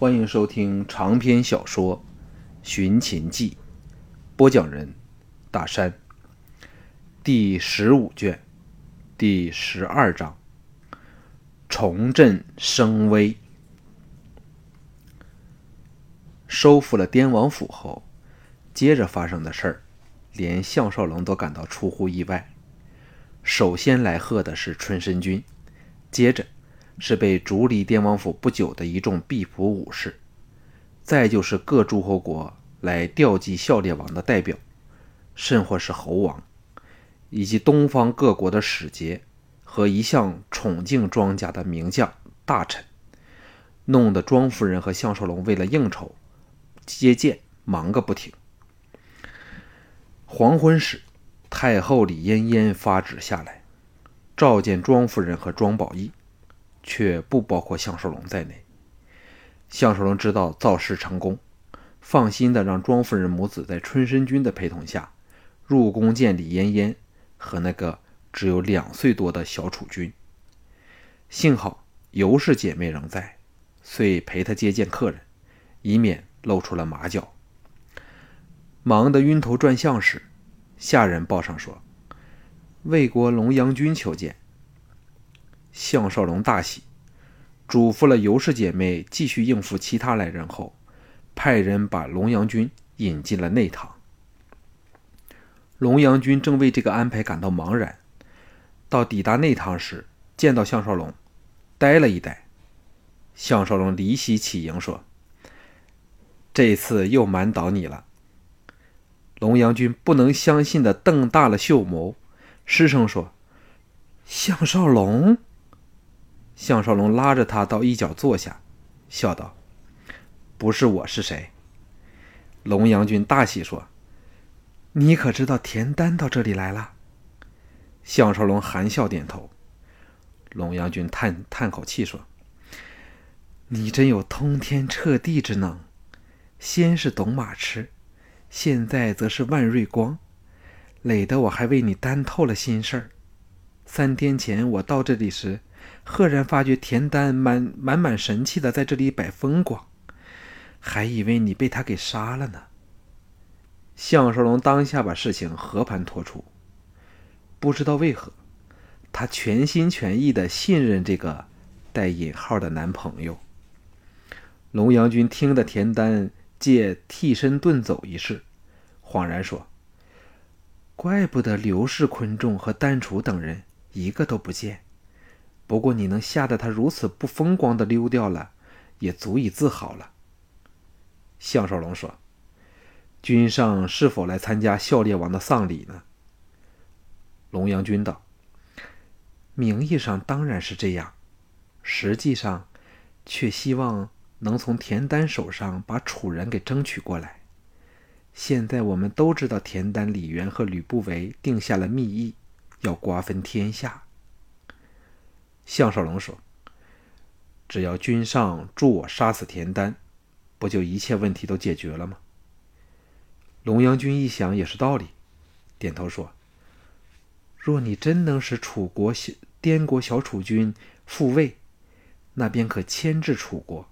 欢迎收听长篇小说《寻秦记》，播讲人：大山。第十五卷，第十二章：重振声威。收复了滇王府后，接着发生的事儿，连项少龙都感到出乎意外。首先来贺的是春申君，接着。是被逐离滇王府不久的一众毕仆武士，再就是各诸侯国来调集孝烈王的代表，甚或是侯王，以及东方各国的使节和一向宠敬庄家的名将大臣，弄得庄夫人和项少龙为了应酬接见忙个不停。黄昏时，太后李嫣嫣发旨下来，召见庄夫人和庄宝义。却不包括项少龙在内。项少龙知道造势成功，放心的让庄夫人母子在春申君的陪同下入宫见李嫣嫣和那个只有两岁多的小楚君。幸好尤氏姐妹仍在，遂陪他接见客人，以免露出了马脚。忙得晕头转向时，下人报上说：“魏国龙阳君求见。”项少龙大喜，嘱咐了尤氏姐妹继续应付其他来人后，派人把龙阳君引进了内堂。龙阳君正为这个安排感到茫然，到抵达内堂时，见到项少龙，呆了一呆。项少龙离席起迎说：“这次又瞒倒你了。”龙阳君不能相信的瞪大了秀眸，失声说：“项少龙。”项少龙拉着他到一角坐下，笑道：“不是我是谁？”龙阳君大喜说：“你可知道田丹到这里来了？”项少龙含笑点头。龙阳君叹叹口气说：“你真有通天彻地之能，先是董马痴，现在则是万瑞光，累得我还为你担透了心事儿。三天前我到这里时。”赫然发觉田丹满满满神气的在这里摆风光，还以为你被他给杀了呢。项少龙当下把事情和盘托出，不知道为何，他全心全意的信任这个带引号的男朋友。龙阳君听得田丹借替身遁走一事，恍然说：“怪不得刘氏、昆仲和丹楚等人一个都不见。”不过，你能吓得他如此不风光的溜掉了，也足以自豪了。项少龙说：“君上是否来参加孝烈王的丧礼呢？”龙阳君道：“名义上当然是这样，实际上，却希望能从田丹手上把楚人给争取过来。现在我们都知道，田丹、李渊和吕不韦定下了密议，要瓜分天下。”项少龙说：“只要君上助我杀死田丹，不就一切问题都解决了吗？”龙阳君一想也是道理，点头说：“若你真能使楚国小滇国小楚军复位，那便可牵制楚国，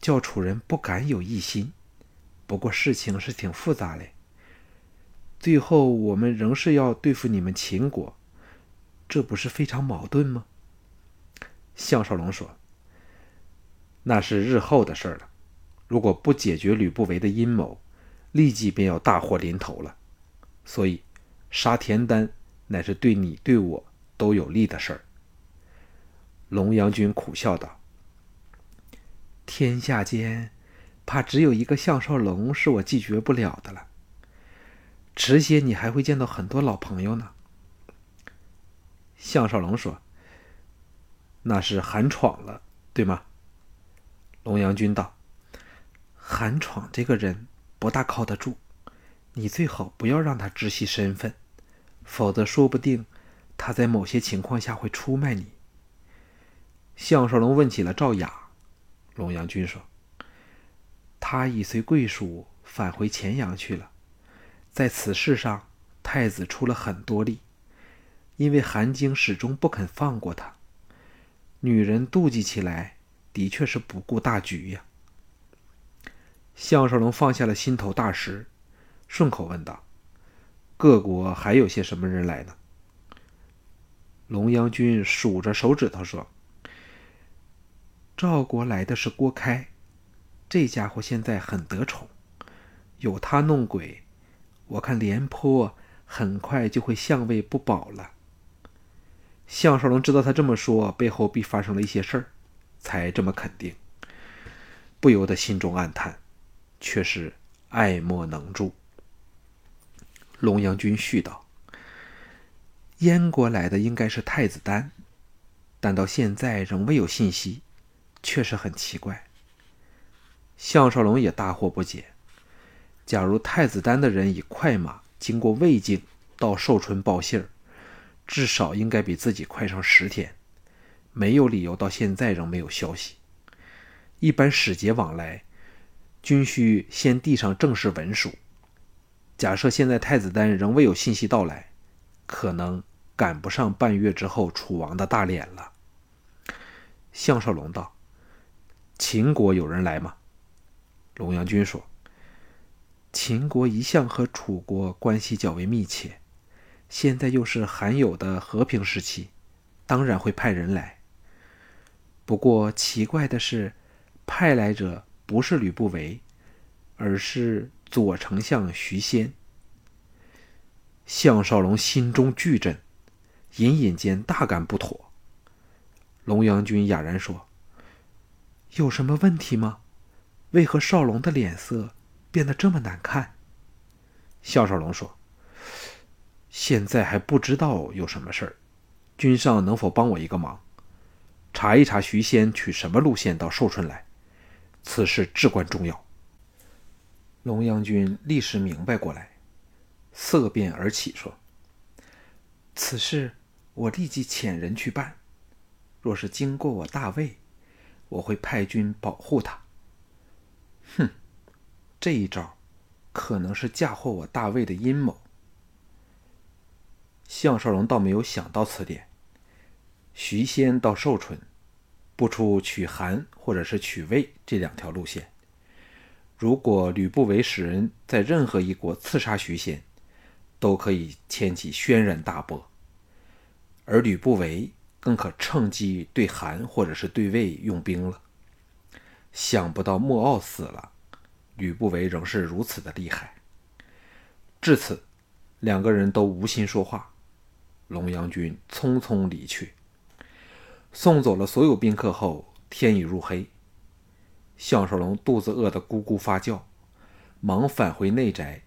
叫楚人不敢有异心。不过事情是挺复杂嘞。最后我们仍是要对付你们秦国，这不是非常矛盾吗？”项少龙说：“那是日后的事了。如果不解决吕不韦的阴谋，立即便要大祸临头了。所以，杀田丹乃是对你对我都有利的事儿。”龙阳君苦笑道：“天下间，怕只有一个项少龙是我拒绝不了的了。迟些你还会见到很多老朋友呢。”项少龙说。那是韩闯了，对吗？龙阳君道：“韩闯这个人不大靠得住，你最好不要让他知悉身份，否则说不定他在某些情况下会出卖你。”项少龙问起了赵雅，龙阳君说：“他已随贵属返回乾阳去了，在此事上，太子出了很多力，因为韩京始终不肯放过他。”女人妒忌起来，的确是不顾大局呀。项少龙放下了心头大石，顺口问道：“各国还有些什么人来呢？”龙阳君数着手指头说：“赵国来的是郭开，这家伙现在很得宠，有他弄鬼，我看廉颇很快就会相位不保了。”项少龙知道他这么说背后必发生了一些事儿，才这么肯定，不由得心中暗叹。却是爱莫能助。龙阳君续道：“燕国来的应该是太子丹，但到现在仍未有信息，确实很奇怪。”项少龙也大惑不解。假如太子丹的人以快马经过魏境到寿春报信儿，至少应该比自己快上十天，没有理由到现在仍没有消息。一般使节往来。均需先递上正式文书。假设现在太子丹仍未有信息到来，可能赶不上半月之后楚王的大脸了。项少龙道：“秦国有人来吗？”龙阳君说：“秦国一向和楚国关系较为密切，现在又是罕有的和平时期，当然会派人来。不过奇怪的是，派来者。”不是吕不韦，而是左丞相徐仙。项少龙心中巨震，隐隐间大感不妥。龙阳君哑然说：“有什么问题吗？为何少龙的脸色变得这么难看？”项少龙说：“现在还不知道有什么事儿，君上能否帮我一个忙，查一查徐仙取什么路线到寿春来？”此事至关重要。龙阳君立时明白过来，色变而起，说：“此事我立即遣人去办。若是经过我大魏，我会派军保护他。”哼，这一招可能是嫁祸我大魏的阴谋。项少龙倒没有想到此点。徐仙到寿春。不出取韩或者是取魏这两条路线。如果吕不韦使人在任何一国刺杀徐仙，都可以掀起轩然大波。而吕不韦更可趁机对韩或者是对魏用兵了。想不到莫敖死了，吕不韦仍是如此的厉害。至此，两个人都无心说话。龙阳君匆匆离去。送走了所有宾客后，天已入黑。项少龙肚子饿得咕咕发叫，忙返回内宅。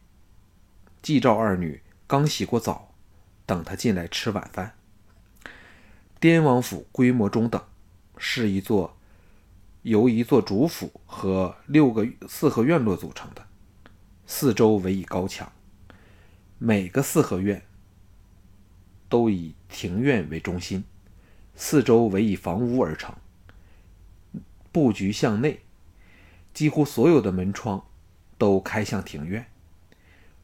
季赵二女刚洗过澡，等他进来吃晚饭。滇王府规模中等，是一座由一座主府和六个四合院落组成的，四周围以高墙，每个四合院都以庭院为中心。四周围以房屋而成，布局向内，几乎所有的门窗都开向庭院。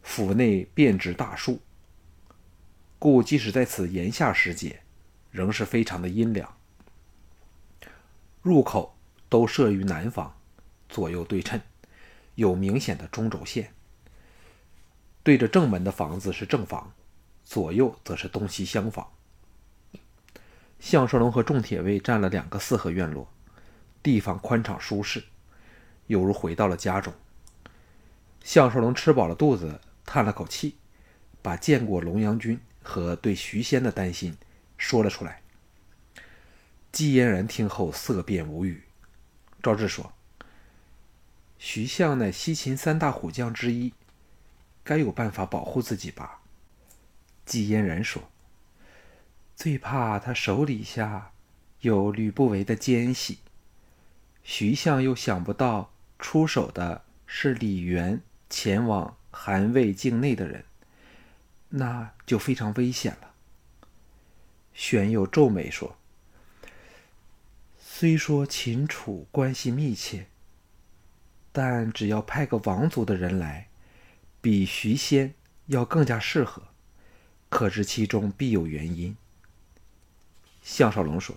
府内遍植大树，故即使在此炎夏时节，仍是非常的阴凉。入口都设于南方，左右对称，有明显的中轴线。对着正门的房子是正房，左右则是东西厢房。项少龙和众铁卫占了两个四合院落，地方宽敞舒适，犹如回到了家中。项少龙吃饱了肚子，叹了口气，把见过龙阳君和对徐仙的担心说了出来。季嫣然听后色变无语。赵志说：“徐相乃西秦三大虎将之一，该有办法保护自己吧？”季嫣然说。最怕他手底下有吕不韦的奸细，徐相又想不到出手的是李元前往韩魏境内的人，那就非常危险了。玄佑皱眉说：“虽说秦楚关系密切，但只要派个王族的人来，比徐仙要更加适合，可知其中必有原因。”项少龙说：“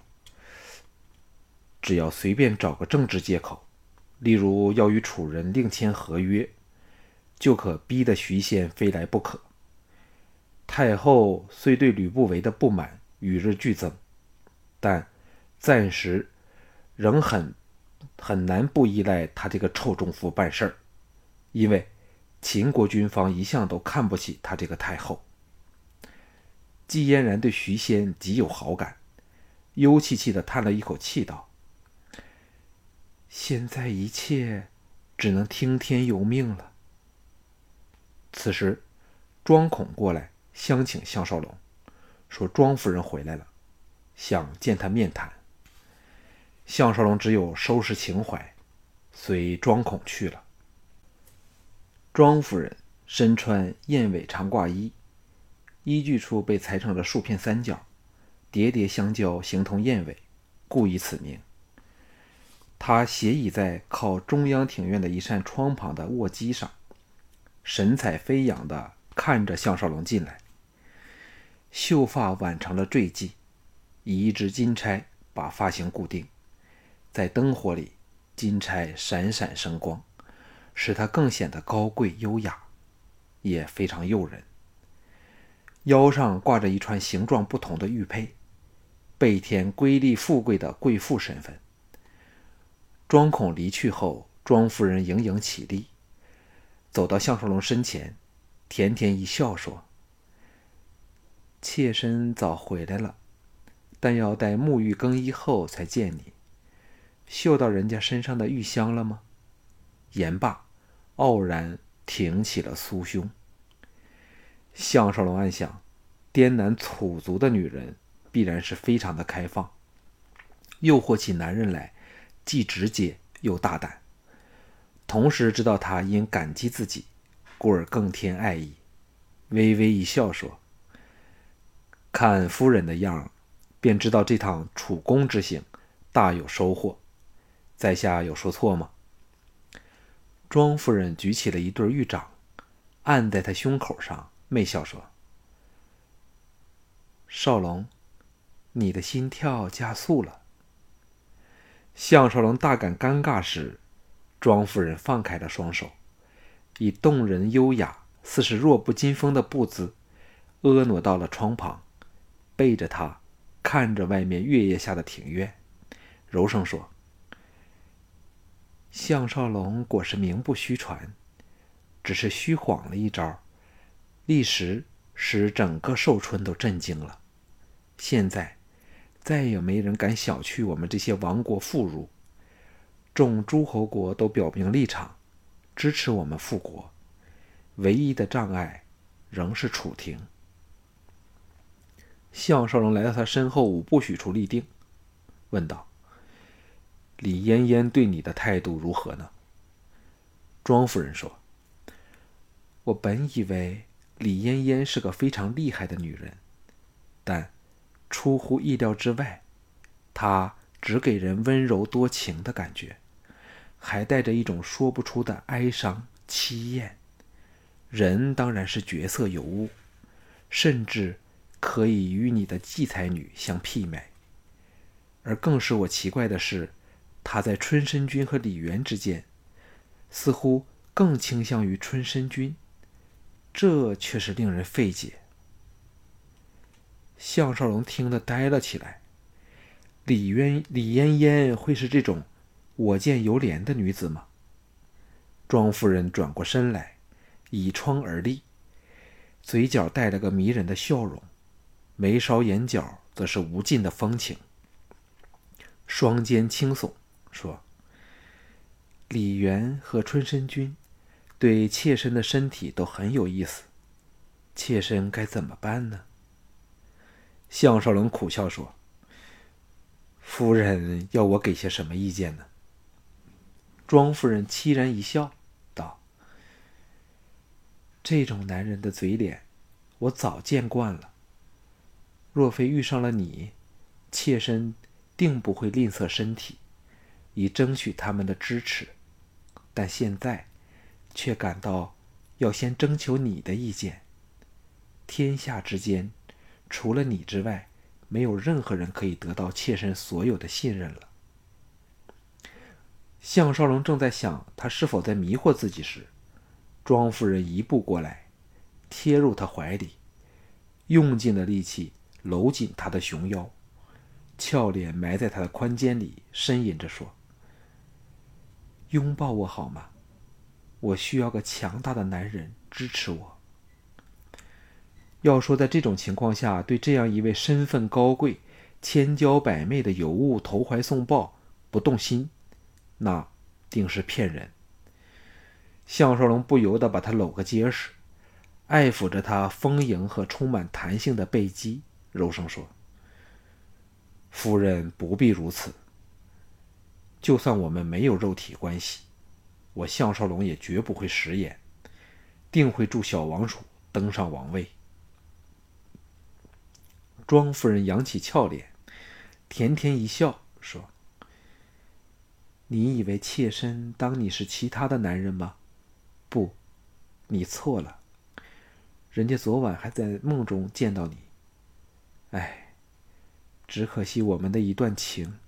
只要随便找个政治借口，例如要与楚人另签合约，就可逼得徐仙非来不可。太后虽对吕不韦的不满与日俱增，但暂时仍很很难不依赖他这个臭中夫办事儿，因为秦国军方一向都看不起他这个太后。季嫣然对徐仙极有好感，幽气气的叹了一口气道：“现在一切只能听天由命了。”此时，庄孔过来相请项少龙，说庄夫人回来了，想见他面谈。项少龙只有收拾情怀，随庄孔去了。庄夫人身穿燕尾长褂衣。依据处被裁成了数片三角，叠叠相交，形同燕尾，故以此名。他斜倚在靠中央庭院的一扇窗旁的卧机上，神采飞扬地看着项少龙进来。秀发挽成了坠髻，以一支金钗把发型固定，在灯火里，金钗闪闪生光，使她更显得高贵优雅，也非常诱人。腰上挂着一串形状不同的玉佩，倍添瑰丽富贵的贵妇身份。庄孔离去后，庄夫人盈盈起立，走到项少龙身前，甜甜一笑说：“妾身早回来了，但要待沐浴更衣后才见你。嗅到人家身上的玉香了吗？”言罢，傲然挺起了酥胸。项少龙暗想：滇南楚族的女人必然是非常的开放，诱惑起男人来，既直接又大胆。同时知道他因感激自己，故而更添爱意，微微一笑说：“看夫人的样，便知道这趟楚宫之行大有收获。在下有说错吗？”庄夫人举起了一对玉掌，按在他胸口上。媚笑说：“少龙，你的心跳加速了。”项少龙大感尴尬时，庄夫人放开了双手，以动人优雅、似是弱不禁风的步姿，婀娜到了窗旁，背着他，看着外面月夜下的庭院，柔声说：“项少龙果是名不虚传，只是虚晃了一招。”历史使整个寿春都震惊了。现在，再也没人敢小觑我们这些亡国妇孺。众诸侯国都表明立场，支持我们复国。唯一的障碍，仍是楚廷。项少龙来到他身后五步许处立定，问道：“李嫣嫣对你的态度如何呢？”庄夫人说：“我本以为。”李嫣嫣是个非常厉害的女人，但出乎意料之外，她只给人温柔多情的感觉，还带着一种说不出的哀伤凄艳。人当然是绝色尤物，甚至可以与你的继才女相媲美。而更使我奇怪的是，她在春申君和李元之间，似乎更倾向于春申君。这却是令人费解。项少龙听得呆了起来。李渊、李嫣嫣会是这种我见犹怜的女子吗？庄夫人转过身来，倚窗而立，嘴角带了个迷人的笑容，眉梢眼角则是无尽的风情。双肩轻耸，说：“李元和春申君。”对妾身的身体都很有意思，妾身该怎么办呢？项少龙苦笑说：“夫人要我给些什么意见呢？”庄夫人凄然一笑，道：“这种男人的嘴脸，我早见惯了。若非遇上了你，妾身定不会吝啬身体，以争取他们的支持。但现在……”却感到要先征求你的意见。天下之间，除了你之外，没有任何人可以得到妾身所有的信任了。项少龙正在想他是否在迷惑自己时，庄夫人一步过来，贴入他怀里，用尽了力气搂紧他的熊腰，俏脸埋在他的宽肩里，呻吟着说：“拥抱我好吗？我需要个强大的男人支持我。”要说在这种情况下对这样一位身份高贵、千娇百媚的尤物投怀送抱不动心，那定是骗人。项少龙不由得把她搂个结实，爱抚着她丰盈和充满弹性的背肌，柔声说：“夫人不必如此。就算我们没有肉体关系，我项少龙也绝不会食言，定会助小王储登上王位。”庄夫人扬起俏脸，甜甜一笑，说：“你以为妾身当你是其他的男人吗？不，你错了。人家昨晚还在梦中见到你。哎，只可惜我们的一段情，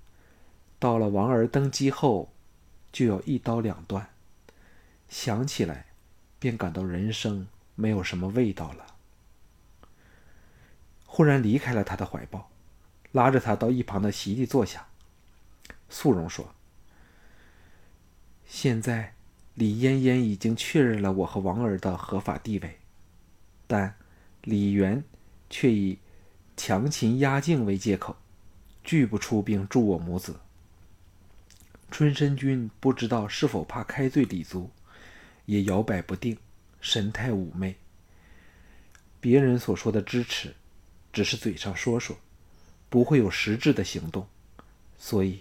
到了王儿登基后，就要一刀两断。想起来，便感到人生没有什么味道了。”忽然离开了他的怀抱，拉着他到一旁的席地坐下。素容说：“现在李嫣嫣已经确认了我和王儿的合法地位，但李元却以强秦压境为借口，拒不出兵助我母子。春申君不知道是否怕开罪李族，也摇摆不定，神态妩媚。别人所说的支持。”只是嘴上说说，不会有实质的行动，所以，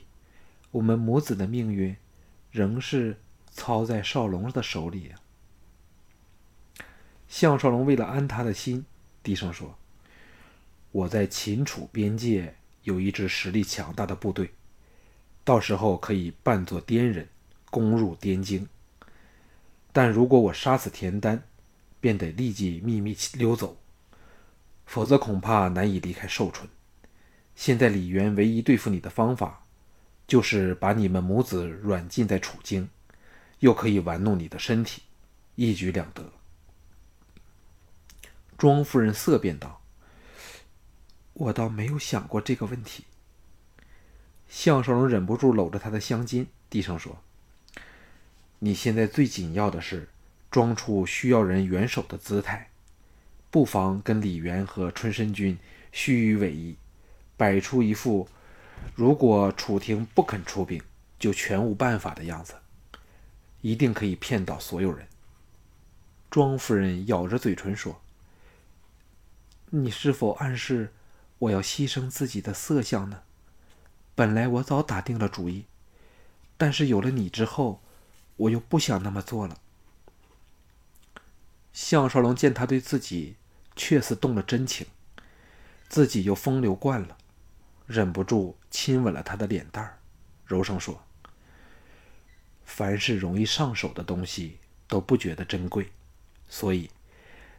我们母子的命运，仍是操在少龙的手里呀。项少龙为了安他的心，低声说：“我在秦楚边界有一支实力强大的部队，到时候可以扮作滇人，攻入滇京。但如果我杀死田丹，便得立即秘密溜走。”否则恐怕难以离开寿春。现在李渊唯一对付你的方法，就是把你们母子软禁在楚京，又可以玩弄你的身体，一举两得。庄夫人色变道：“我倒没有想过这个问题。”项少龙忍不住搂着她的香巾，低声说：“你现在最紧要的是装出需要人援手的姿态。”不妨跟李元和春申君虚与委蛇，摆出一副如果楚廷不肯出兵，就全无办法的样子，一定可以骗到所有人。庄夫人咬着嘴唇说：“你是否暗示我要牺牲自己的色相呢？本来我早打定了主意，但是有了你之后，我又不想那么做了。”项少龙见他对自己。确实动了真情，自己又风流惯了，忍不住亲吻了他的脸蛋儿，柔声说：“凡是容易上手的东西都不觉得珍贵，所以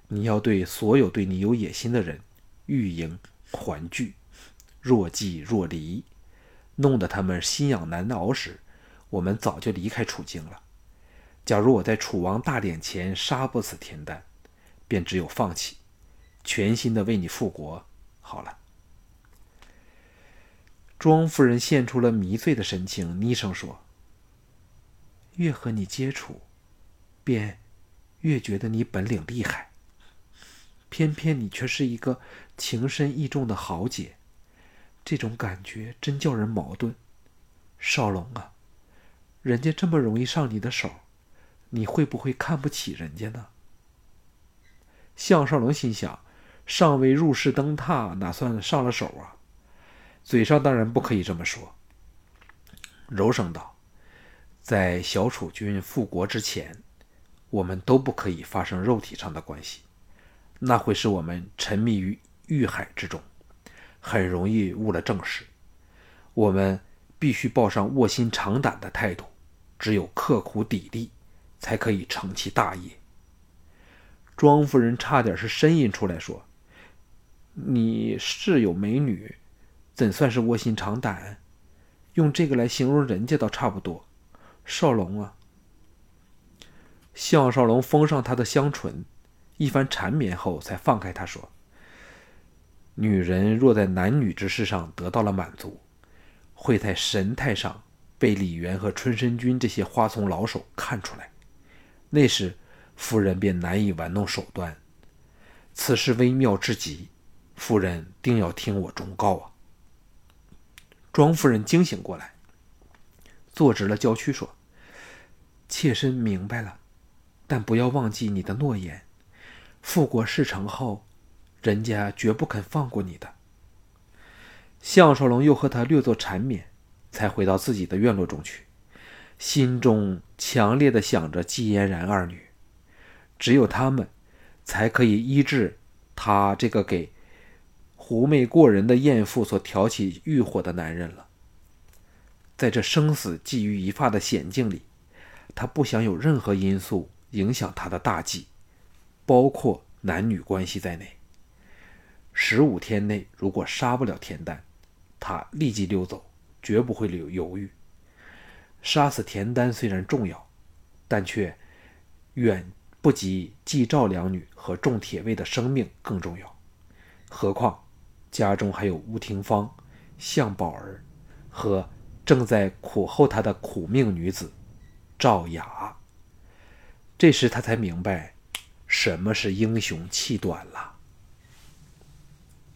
你要对所有对你有野心的人欲迎还拒，若即若离，弄得他们心痒难熬时，我们早就离开楚京了。假如我在楚王大典前杀不死田丹，便只有放弃。”全心的为你复国，好了。庄夫人现出了迷醉的神情，低声说：“越和你接触，便越觉得你本领厉害。偏偏你却是一个情深意重的豪杰，这种感觉真叫人矛盾。少龙啊，人家这么容易上你的手，你会不会看不起人家呢？”项少龙心想。尚未入室登榻，哪算上了手啊？嘴上当然不可以这么说。柔声道：“在小楚君复国之前，我们都不可以发生肉体上的关系，那会使我们沉迷于欲海之中，很容易误了正事。我们必须抱上卧薪尝胆的态度，只有刻苦砥砺，才可以成其大业。”庄夫人差点是呻吟出来说。你是有美女，怎算是卧薪尝胆？用这个来形容人家倒差不多。少龙啊！”项少龙封上他的香唇，一番缠绵后，才放开他说：“女人若在男女之事上得到了满足，会在神态上被李渊和春申君这些花丛老手看出来，那时夫人便难以玩弄手段。此事微妙至极，夫人定要听我忠告啊！”庄夫人惊醒过来，坐直了娇躯说：“妾身明白了。”但不要忘记你的诺言，复国事成后，人家绝不肯放过你的。项少龙又和他略作缠绵，才回到自己的院落中去，心中强烈的想着季嫣然二女，只有他们，才可以医治他这个给狐媚过人的艳妇所挑起欲火的男人了。在这生死寄于一发的险境里，他不想有任何因素。影响他的大计，包括男女关系在内。十五天内如果杀不了田丹，他立即溜走，绝不会留犹豫。杀死田丹虽然重要，但却远不及季赵两女和众铁卫的生命更重要。何况家中还有吴廷芳、向宝儿和正在苦候他的苦命女子赵雅。这时他才明白，什么是英雄气短了。